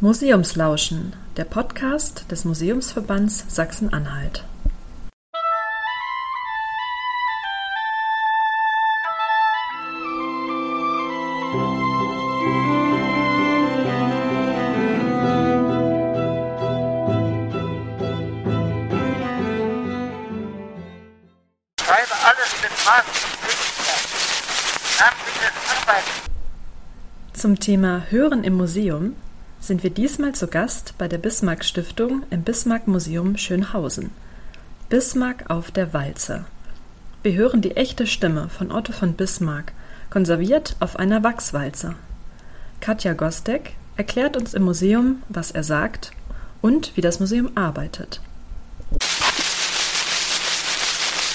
Museumslauschen, der Podcast des Museumsverbands Sachsen-Anhalt. Schreibe alles mit Maß Namentliches Arbeiten. Zum Thema Hören im Museum sind wir diesmal zu Gast bei der Bismarck Stiftung im Bismarck Museum Schönhausen. Bismarck auf der Walze. Wir hören die echte Stimme von Otto von Bismarck, konserviert auf einer Wachswalze. Katja Gostek erklärt uns im Museum, was er sagt und wie das Museum arbeitet.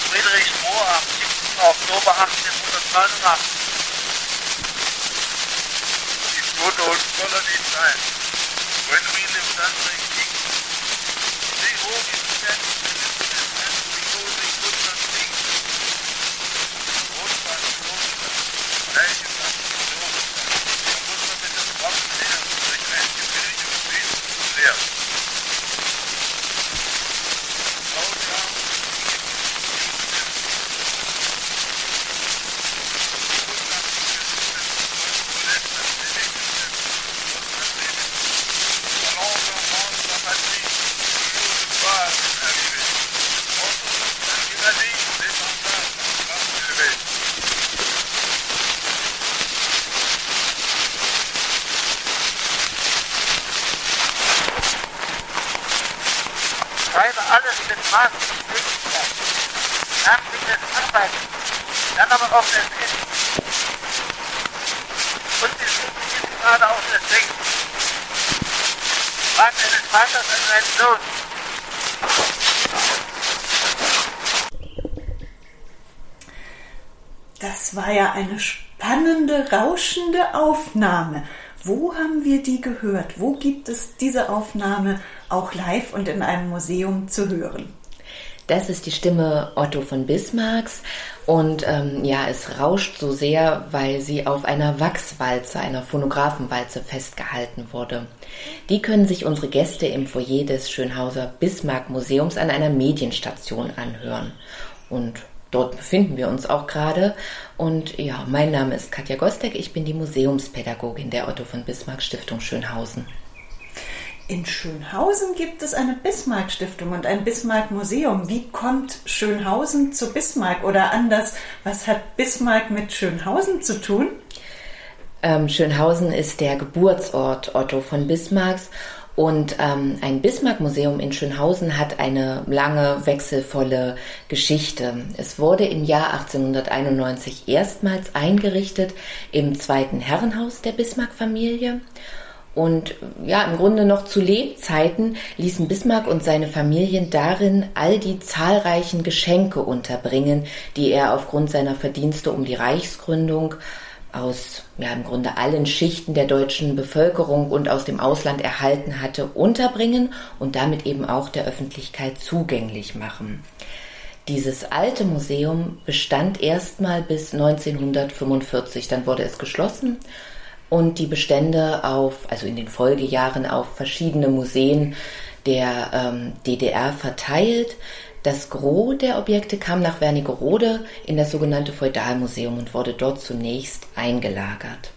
Friedrich Mohr am 7. Oktober 1889. Die Foto und voller die Zeit. When we live that way, king. They hold his head in his hand because they could not see. Rotbahn, Rotbahn. Nein, die Sachen sind so. Man muss man mit dem Waffen her durch ein Gebilde gewesen und leer. Grausam, Schreibe alles mit Maß und Möglichkeit. Namentliches Arbeiten. Dann aber auch das Essen. Und Schule ist gerade auch das Denken. Rat eines Vaters an seinen Sohn. Das war ja eine spannende, rauschende Aufnahme. Wo haben wir die gehört? Wo gibt es diese Aufnahme auch live und in einem Museum zu hören? Das ist die Stimme Otto von Bismarcks und ähm, ja, es rauscht so sehr, weil sie auf einer Wachswalze, einer Phonographenwalze festgehalten wurde. Die können sich unsere Gäste im Foyer des Schönhauser Bismarck Museums an einer Medienstation anhören. Und dort befinden wir uns auch gerade. Und ja, mein Name ist Katja Gostek, ich bin die Museumspädagogin der Otto von Bismarck Stiftung Schönhausen. In Schönhausen gibt es eine Bismarck-Stiftung und ein Bismarck-Museum. Wie kommt Schönhausen zu Bismarck? Oder anders, was hat Bismarck mit Schönhausen zu tun? Ähm, Schönhausen ist der Geburtsort Otto von Bismarcks und ähm, ein Bismarck-Museum in Schönhausen hat eine lange, wechselvolle Geschichte. Es wurde im Jahr 1891 erstmals eingerichtet im zweiten Herrenhaus der Bismarck-Familie. Und ja, im Grunde noch zu Lebzeiten ließen Bismarck und seine Familien darin all die zahlreichen Geschenke unterbringen, die er aufgrund seiner Verdienste um die Reichsgründung aus ja, im Grunde allen Schichten der deutschen Bevölkerung und aus dem Ausland erhalten hatte, unterbringen und damit eben auch der Öffentlichkeit zugänglich machen. Dieses alte Museum bestand erstmal bis 1945, dann wurde es geschlossen und die Bestände auf, also in den Folgejahren auf verschiedene Museen der ähm, DDR verteilt. Das Gros der Objekte kam nach Wernigerode in das sogenannte Feudalmuseum und wurde dort zunächst eingelagert.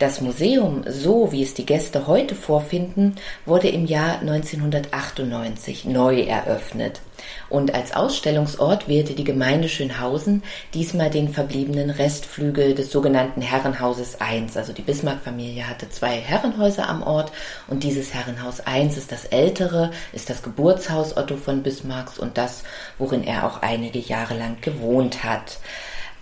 Das Museum, so wie es die Gäste heute vorfinden, wurde im Jahr 1998 neu eröffnet. Und als Ausstellungsort wählte die Gemeinde Schönhausen diesmal den verbliebenen Restflügel des sogenannten Herrenhauses 1. Also die Bismarck-Familie hatte zwei Herrenhäuser am Ort und dieses Herrenhaus 1 ist das ältere, ist das Geburtshaus Otto von Bismarcks und das, worin er auch einige Jahre lang gewohnt hat.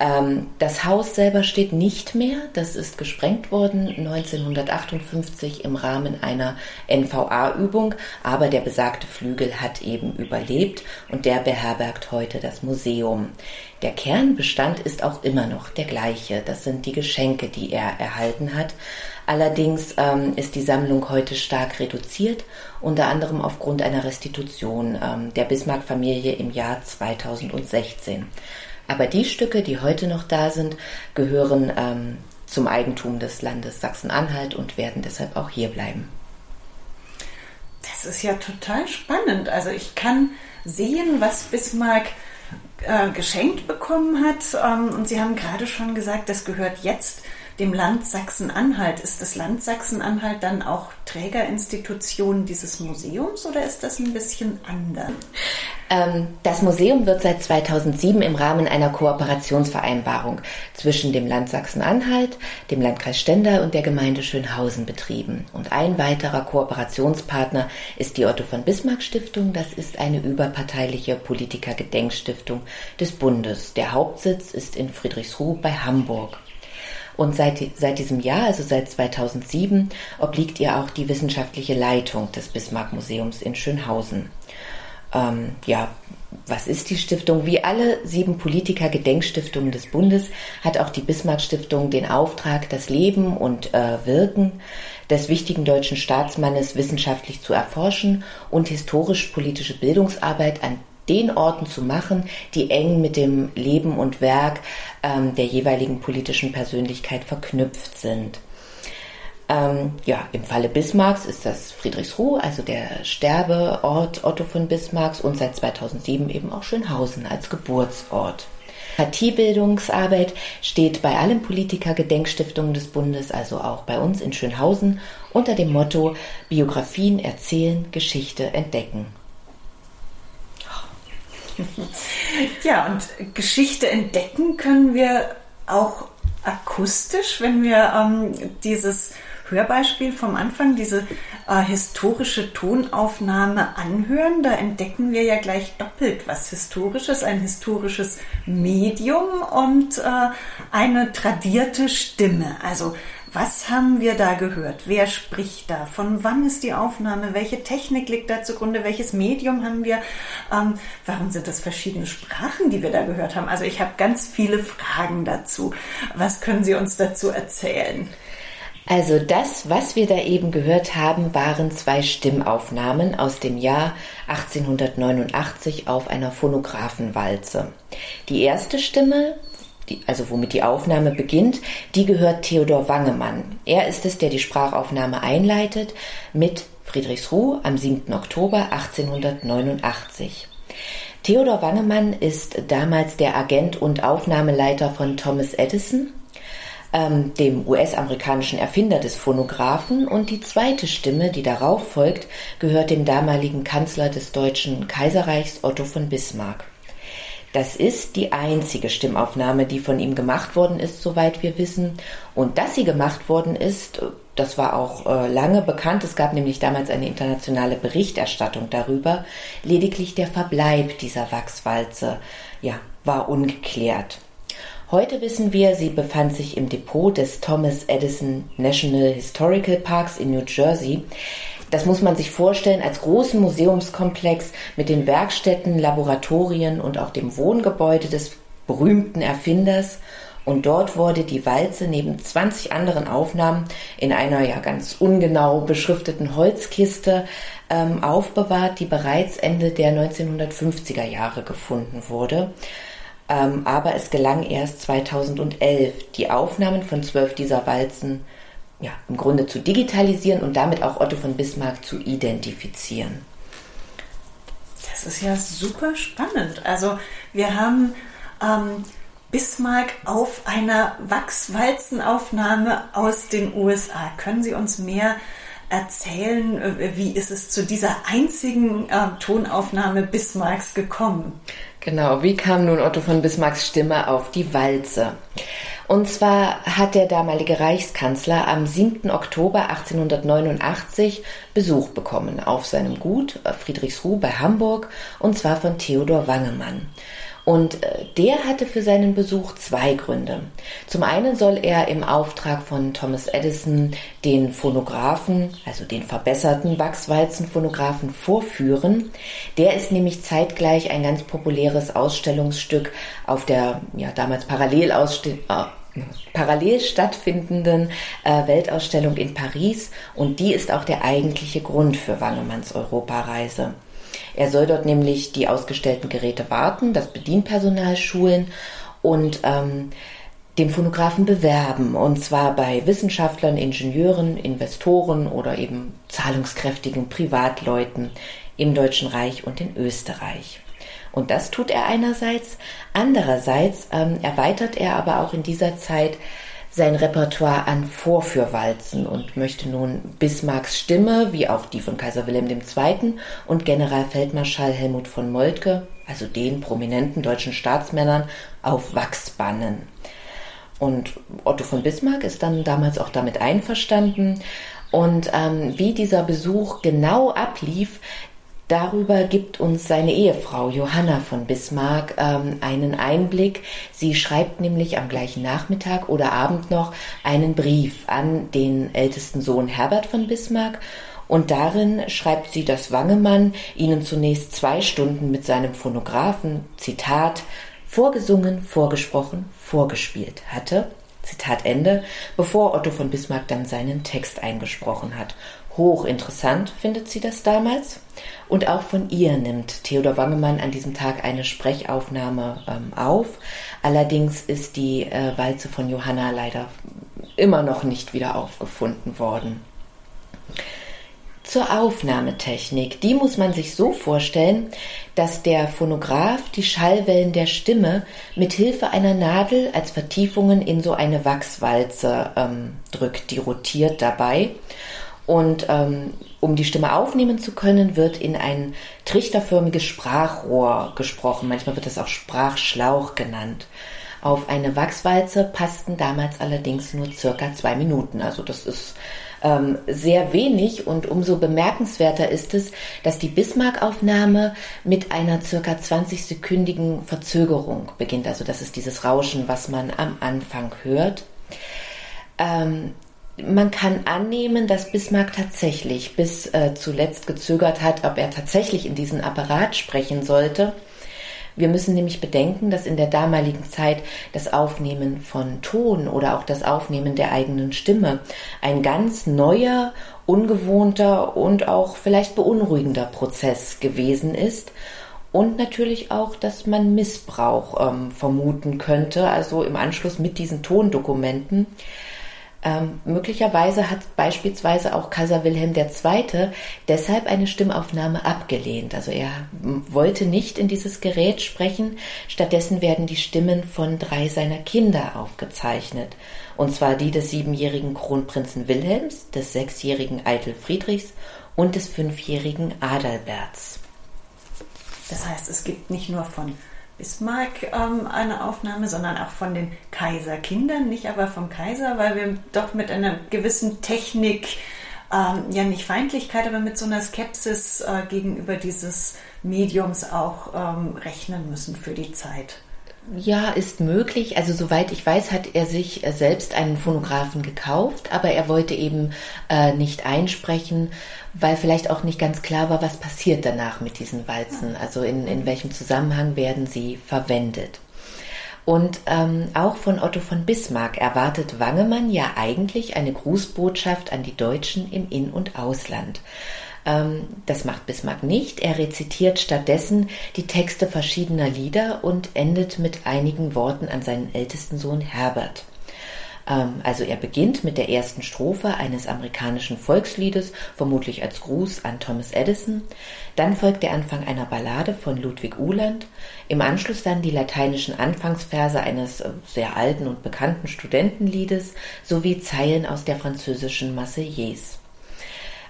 Ähm, das Haus selber steht nicht mehr. Das ist gesprengt worden 1958 im Rahmen einer NVA-Übung. Aber der besagte Flügel hat eben überlebt und der beherbergt heute das Museum. Der Kernbestand ist auch immer noch der gleiche. Das sind die Geschenke, die er erhalten hat. Allerdings ähm, ist die Sammlung heute stark reduziert, unter anderem aufgrund einer Restitution ähm, der Bismarck-Familie im Jahr 2016. Aber die Stücke, die heute noch da sind, gehören ähm, zum Eigentum des Landes Sachsen-Anhalt und werden deshalb auch hier bleiben. Das ist ja total spannend. Also ich kann sehen, was Bismarck äh, geschenkt bekommen hat. Ähm, und Sie haben gerade schon gesagt, das gehört jetzt dem Land Sachsen-Anhalt. Ist das Land Sachsen-Anhalt dann auch Trägerinstitution dieses Museums oder ist das ein bisschen anders? Ähm, das Museum wird seit 2007 im Rahmen einer Kooperationsvereinbarung zwischen dem Land Sachsen-Anhalt, dem Landkreis Stendal und der Gemeinde Schönhausen betrieben. Und ein weiterer Kooperationspartner ist die Otto von Bismarck Stiftung. Das ist eine überparteiliche Politiker-Gedenkstiftung des Bundes. Der Hauptsitz ist in Friedrichsruh bei Hamburg. Und seit, seit diesem Jahr, also seit 2007, obliegt ihr auch die wissenschaftliche Leitung des Bismarck-Museums in Schönhausen. Ähm, ja, was ist die Stiftung? Wie alle sieben Politiker-Gedenkstiftungen des Bundes hat auch die Bismarck-Stiftung den Auftrag, das Leben und äh, Wirken des wichtigen deutschen Staatsmannes wissenschaftlich zu erforschen und historisch-politische Bildungsarbeit an den Orten zu machen, die eng mit dem Leben und Werk ähm, der jeweiligen politischen Persönlichkeit verknüpft sind. Ähm, ja, im Falle Bismarcks ist das Friedrichsruh, also der Sterbeort Otto von Bismarcks und seit 2007 eben auch Schönhausen als Geburtsort. Partiebildungsarbeit steht bei allen Politiker-Gedenkstiftungen des Bundes, also auch bei uns in Schönhausen, unter dem Motto Biografien erzählen, Geschichte entdecken. Ja, und Geschichte entdecken können wir auch akustisch, wenn wir ähm, dieses Hörbeispiel vom Anfang, diese äh, historische Tonaufnahme anhören. Da entdecken wir ja gleich doppelt was Historisches, ein historisches Medium und äh, eine tradierte Stimme. Also was haben wir da gehört? Wer spricht da? Von wann ist die Aufnahme? Welche Technik liegt da zugrunde? Welches Medium haben wir? Ähm, warum sind das verschiedene Sprachen, die wir da gehört haben? Also ich habe ganz viele Fragen dazu. Was können Sie uns dazu erzählen? Also das, was wir da eben gehört haben, waren zwei Stimmaufnahmen aus dem Jahr 1889 auf einer Phonographenwalze. Die erste Stimme die, also womit die Aufnahme beginnt, die gehört Theodor Wangemann. Er ist es, der die Sprachaufnahme einleitet mit Friedrichsruh am 7. Oktober 1889. Theodor Wangemann ist damals der Agent und Aufnahmeleiter von Thomas Edison, ähm, dem US-amerikanischen Erfinder des Phonographen. Und die zweite Stimme, die darauf folgt, gehört dem damaligen Kanzler des Deutschen Kaiserreichs Otto von Bismarck. Das ist die einzige Stimmaufnahme, die von ihm gemacht worden ist, soweit wir wissen. Und dass sie gemacht worden ist, das war auch äh, lange bekannt. Es gab nämlich damals eine internationale Berichterstattung darüber. Lediglich der Verbleib dieser Wachswalze, ja, war ungeklärt. Heute wissen wir, sie befand sich im Depot des Thomas Edison National Historical Parks in New Jersey. Das muss man sich vorstellen als großen Museumskomplex mit den Werkstätten, Laboratorien und auch dem Wohngebäude des berühmten Erfinders. Und dort wurde die Walze neben 20 anderen Aufnahmen in einer ja ganz ungenau beschrifteten Holzkiste ähm, aufbewahrt, die bereits Ende der 1950er Jahre gefunden wurde. Ähm, aber es gelang erst 2011, die Aufnahmen von zwölf dieser Walzen ja, im Grunde zu digitalisieren und damit auch Otto von Bismarck zu identifizieren. Das ist ja super spannend. Also wir haben ähm, Bismarck auf einer Wachswalzenaufnahme aus den USA. Können Sie uns mehr erzählen, äh, wie ist es zu dieser einzigen äh, Tonaufnahme Bismarcks gekommen? Genau, wie kam nun Otto von Bismarcks Stimme auf die Walze? Und zwar hat der damalige Reichskanzler am 7. Oktober 1889 Besuch bekommen auf seinem Gut äh, Friedrichsruh bei Hamburg und zwar von Theodor Wangemann. Und äh, der hatte für seinen Besuch zwei Gründe. Zum einen soll er im Auftrag von Thomas Edison den Phonographen, also den verbesserten Wachswalzenphonographen vorführen. Der ist nämlich zeitgleich ein ganz populäres Ausstellungsstück auf der ja, damals parallel, äh, parallel stattfindenden äh, Weltausstellung in Paris und die ist auch der eigentliche Grund für Wangemanns Europareise. Er soll dort nämlich die ausgestellten Geräte warten, das Bedienpersonal schulen und ähm, den Phonographen bewerben, und zwar bei Wissenschaftlern, Ingenieuren, Investoren oder eben zahlungskräftigen Privatleuten im Deutschen Reich und in Österreich. Und das tut er einerseits. Andererseits ähm, erweitert er aber auch in dieser Zeit sein Repertoire an Vorführwalzen und möchte nun Bismarcks Stimme, wie auch die von Kaiser Wilhelm II. und Generalfeldmarschall Helmut von Moltke, also den prominenten deutschen Staatsmännern, auf Wachs bannen. Und Otto von Bismarck ist dann damals auch damit einverstanden. Und ähm, wie dieser Besuch genau ablief, Darüber gibt uns seine Ehefrau Johanna von Bismarck ähm, einen Einblick. Sie schreibt nämlich am gleichen Nachmittag oder Abend noch einen Brief an den ältesten Sohn Herbert von Bismarck und darin schreibt sie, dass Wangemann ihnen zunächst zwei Stunden mit seinem Phonographen, Zitat, vorgesungen, vorgesprochen, vorgespielt hatte. Zitat Ende, bevor Otto von Bismarck dann seinen Text eingesprochen hat. Hochinteressant findet sie das damals. Und auch von ihr nimmt Theodor Wangemann an diesem Tag eine Sprechaufnahme ähm, auf. Allerdings ist die äh, Walze von Johanna leider immer noch nicht wieder aufgefunden worden. Zur Aufnahmetechnik. Die muss man sich so vorstellen, dass der Phonograph die Schallwellen der Stimme mit Hilfe einer Nadel als Vertiefungen in so eine Wachswalze ähm, drückt. Die rotiert dabei und ähm, um die Stimme aufnehmen zu können, wird in ein trichterförmiges Sprachrohr gesprochen. Manchmal wird das auch Sprachschlauch genannt. Auf eine Wachswalze passten damals allerdings nur circa zwei Minuten. Also das ist ähm, sehr wenig und umso bemerkenswerter ist es, dass die Bismarck-Aufnahme mit einer circa 20-sekündigen Verzögerung beginnt. Also das ist dieses Rauschen, was man am Anfang hört. Ähm, man kann annehmen, dass Bismarck tatsächlich bis äh, zuletzt gezögert hat, ob er tatsächlich in diesen Apparat sprechen sollte. Wir müssen nämlich bedenken, dass in der damaligen Zeit das Aufnehmen von Ton oder auch das Aufnehmen der eigenen Stimme ein ganz neuer, ungewohnter und auch vielleicht beunruhigender Prozess gewesen ist. Und natürlich auch, dass man Missbrauch ähm, vermuten könnte, also im Anschluss mit diesen Tondokumenten. Ähm, möglicherweise hat beispielsweise auch Kaiser Wilhelm II. deshalb eine Stimmaufnahme abgelehnt. Also er wollte nicht in dieses Gerät sprechen. Stattdessen werden die Stimmen von drei seiner Kinder aufgezeichnet. Und zwar die des siebenjährigen Kronprinzen Wilhelms, des sechsjährigen Eitel Friedrichs und des fünfjährigen Adalberts. Das heißt, es gibt nicht nur von Bismarck ähm, eine Aufnahme, sondern auch von den Kaiserkindern, nicht aber vom Kaiser, weil wir doch mit einer gewissen Technik, ähm, ja nicht Feindlichkeit, aber mit so einer Skepsis äh, gegenüber dieses Mediums auch ähm, rechnen müssen für die Zeit. Ja, ist möglich. Also soweit ich weiß, hat er sich äh, selbst einen Phonographen gekauft, aber er wollte eben äh, nicht einsprechen, weil vielleicht auch nicht ganz klar war, was passiert danach mit diesen Walzen. Also in, in welchem Zusammenhang werden sie verwendet. Und ähm, auch von Otto von Bismarck erwartet Wangemann ja eigentlich eine Grußbotschaft an die Deutschen im In- und Ausland. Ähm, das macht Bismarck nicht. Er rezitiert stattdessen die Texte verschiedener Lieder und endet mit einigen Worten an seinen ältesten Sohn Herbert. Ähm, also er beginnt mit der ersten Strophe eines amerikanischen Volksliedes, vermutlich als Gruß an Thomas Edison. Dann folgt der Anfang einer Ballade von Ludwig Uhland. Im Anschluss dann die lateinischen Anfangsverse eines äh, sehr alten und bekannten Studentenliedes sowie Zeilen aus der französischen Marseillaise.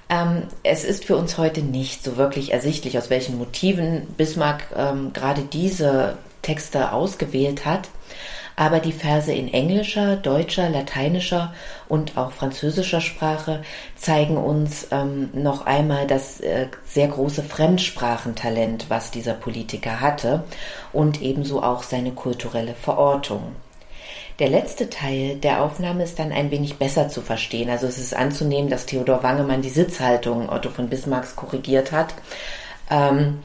Ähm, es ist für uns heute nicht so wirklich ersichtlich, aus welchen Motiven Bismarck ähm, gerade diese Texte ausgewählt hat. Aber die Verse in englischer, deutscher, lateinischer und auch französischer Sprache zeigen uns ähm, noch einmal das äh, sehr große Fremdsprachentalent, was dieser Politiker hatte und ebenso auch seine kulturelle Verortung. Der letzte Teil der Aufnahme ist dann ein wenig besser zu verstehen. Also es ist anzunehmen, dass Theodor Wangemann die Sitzhaltung Otto von Bismarcks korrigiert hat. Ähm,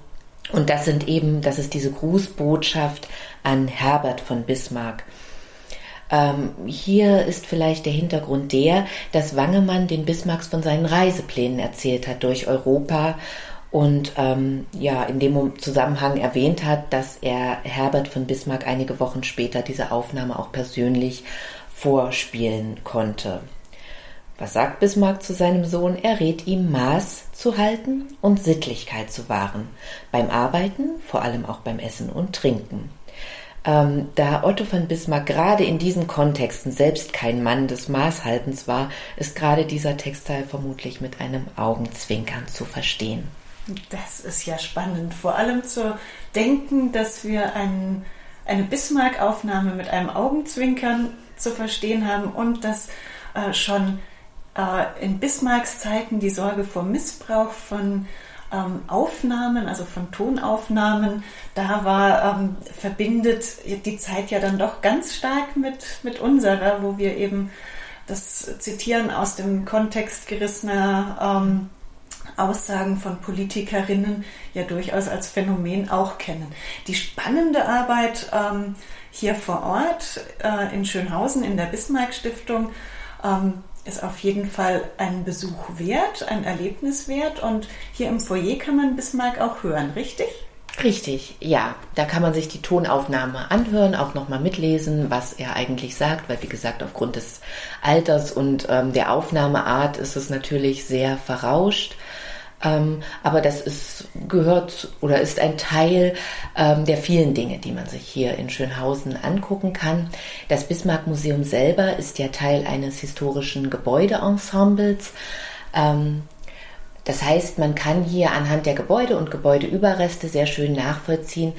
und das sind eben, das ist diese Grußbotschaft an Herbert von Bismarck. Ähm, hier ist vielleicht der Hintergrund der, dass Wangemann den Bismarcks von seinen Reiseplänen erzählt hat durch Europa und ähm, ja in dem Zusammenhang erwähnt hat, dass er Herbert von Bismarck einige Wochen später diese Aufnahme auch persönlich vorspielen konnte. Was sagt Bismarck zu seinem Sohn? Er rät ihm, Maß zu halten und Sittlichkeit zu wahren. Beim Arbeiten, vor allem auch beim Essen und Trinken. Ähm, da Otto von Bismarck gerade in diesen Kontexten selbst kein Mann des Maßhaltens war, ist gerade dieser Textteil vermutlich mit einem Augenzwinkern zu verstehen. Das ist ja spannend, vor allem zu denken, dass wir ein, eine Bismarck-Aufnahme mit einem Augenzwinkern zu verstehen haben und dass äh, schon äh, in Bismarcks Zeiten die Sorge vor Missbrauch von ähm, Aufnahmen, also von Tonaufnahmen, da war, ähm, verbindet die Zeit ja dann doch ganz stark mit, mit unserer, wo wir eben das Zitieren aus dem Kontext gerissener ähm, Aussagen von Politikerinnen ja durchaus als Phänomen auch kennen. Die spannende Arbeit ähm, hier vor Ort äh, in Schönhausen in der Bismarck Stiftung ähm, ist auf jeden Fall ein Besuch wert, ein Erlebnis wert und hier im Foyer kann man Bismarck auch hören, richtig? Richtig, ja. Da kann man sich die Tonaufnahme anhören, auch nochmal mitlesen, was er eigentlich sagt, weil wie gesagt, aufgrund des Alters und ähm, der Aufnahmeart ist es natürlich sehr verrauscht. Ähm, aber das ist, gehört oder ist ein Teil ähm, der vielen Dinge, die man sich hier in Schönhausen angucken kann. Das Bismarck Museum selber ist ja Teil eines historischen Gebäudeensembles. Ähm, das heißt, man kann hier anhand der Gebäude und Gebäudeüberreste sehr schön nachvollziehen,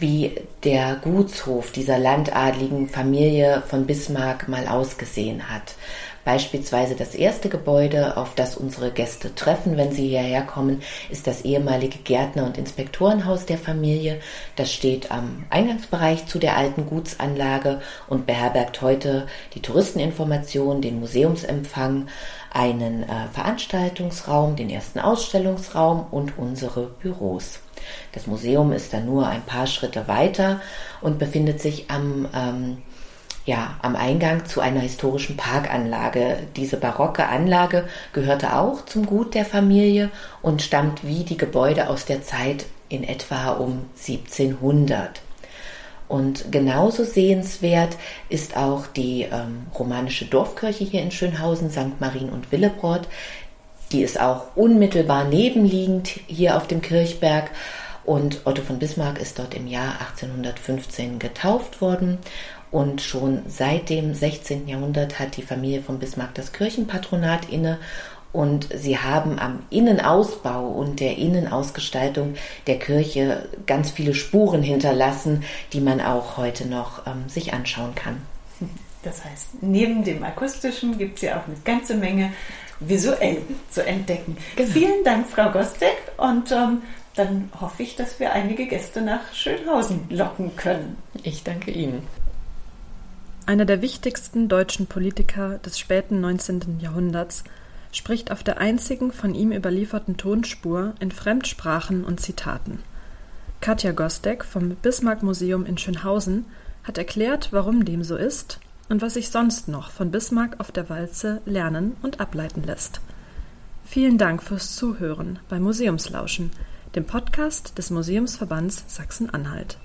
wie der Gutshof dieser landadligen Familie von Bismarck mal ausgesehen hat. Beispielsweise das erste Gebäude, auf das unsere Gäste treffen, wenn sie hierher kommen, ist das ehemalige Gärtner- und Inspektorenhaus der Familie. Das steht am Eingangsbereich zu der alten Gutsanlage und beherbergt heute die Touristeninformation, den Museumsempfang, einen äh, Veranstaltungsraum, den ersten Ausstellungsraum und unsere Büros. Das Museum ist dann nur ein paar Schritte weiter und befindet sich am ähm, ja, am Eingang zu einer historischen Parkanlage. Diese barocke Anlage gehörte auch zum Gut der Familie und stammt wie die Gebäude aus der Zeit in etwa um 1700. Und genauso sehenswert ist auch die ähm, romanische Dorfkirche hier in Schönhausen, St. Marien und Willebrod. Die ist auch unmittelbar nebenliegend hier auf dem Kirchberg. Und Otto von Bismarck ist dort im Jahr 1815 getauft worden und schon seit dem 16. Jahrhundert hat die Familie von Bismarck das Kirchenpatronat inne und sie haben am Innenausbau und der Innenausgestaltung der Kirche ganz viele Spuren hinterlassen, die man auch heute noch ähm, sich anschauen kann. Das heißt, neben dem akustischen gibt es ja auch eine ganze Menge visuell zu entdecken. Genau. Vielen Dank, Frau Gostek, und ähm, dann hoffe ich, dass wir einige Gäste nach Schönhausen locken können. Ich danke Ihnen. Einer der wichtigsten deutschen Politiker des späten 19. Jahrhunderts spricht auf der einzigen von ihm überlieferten Tonspur in Fremdsprachen und Zitaten. Katja Gostek vom Bismarck-Museum in Schönhausen hat erklärt, warum dem so ist und was sich sonst noch von Bismarck auf der Walze lernen und ableiten lässt. Vielen Dank fürs Zuhören bei Museumslauschen, dem Podcast des Museumsverbands Sachsen-Anhalt.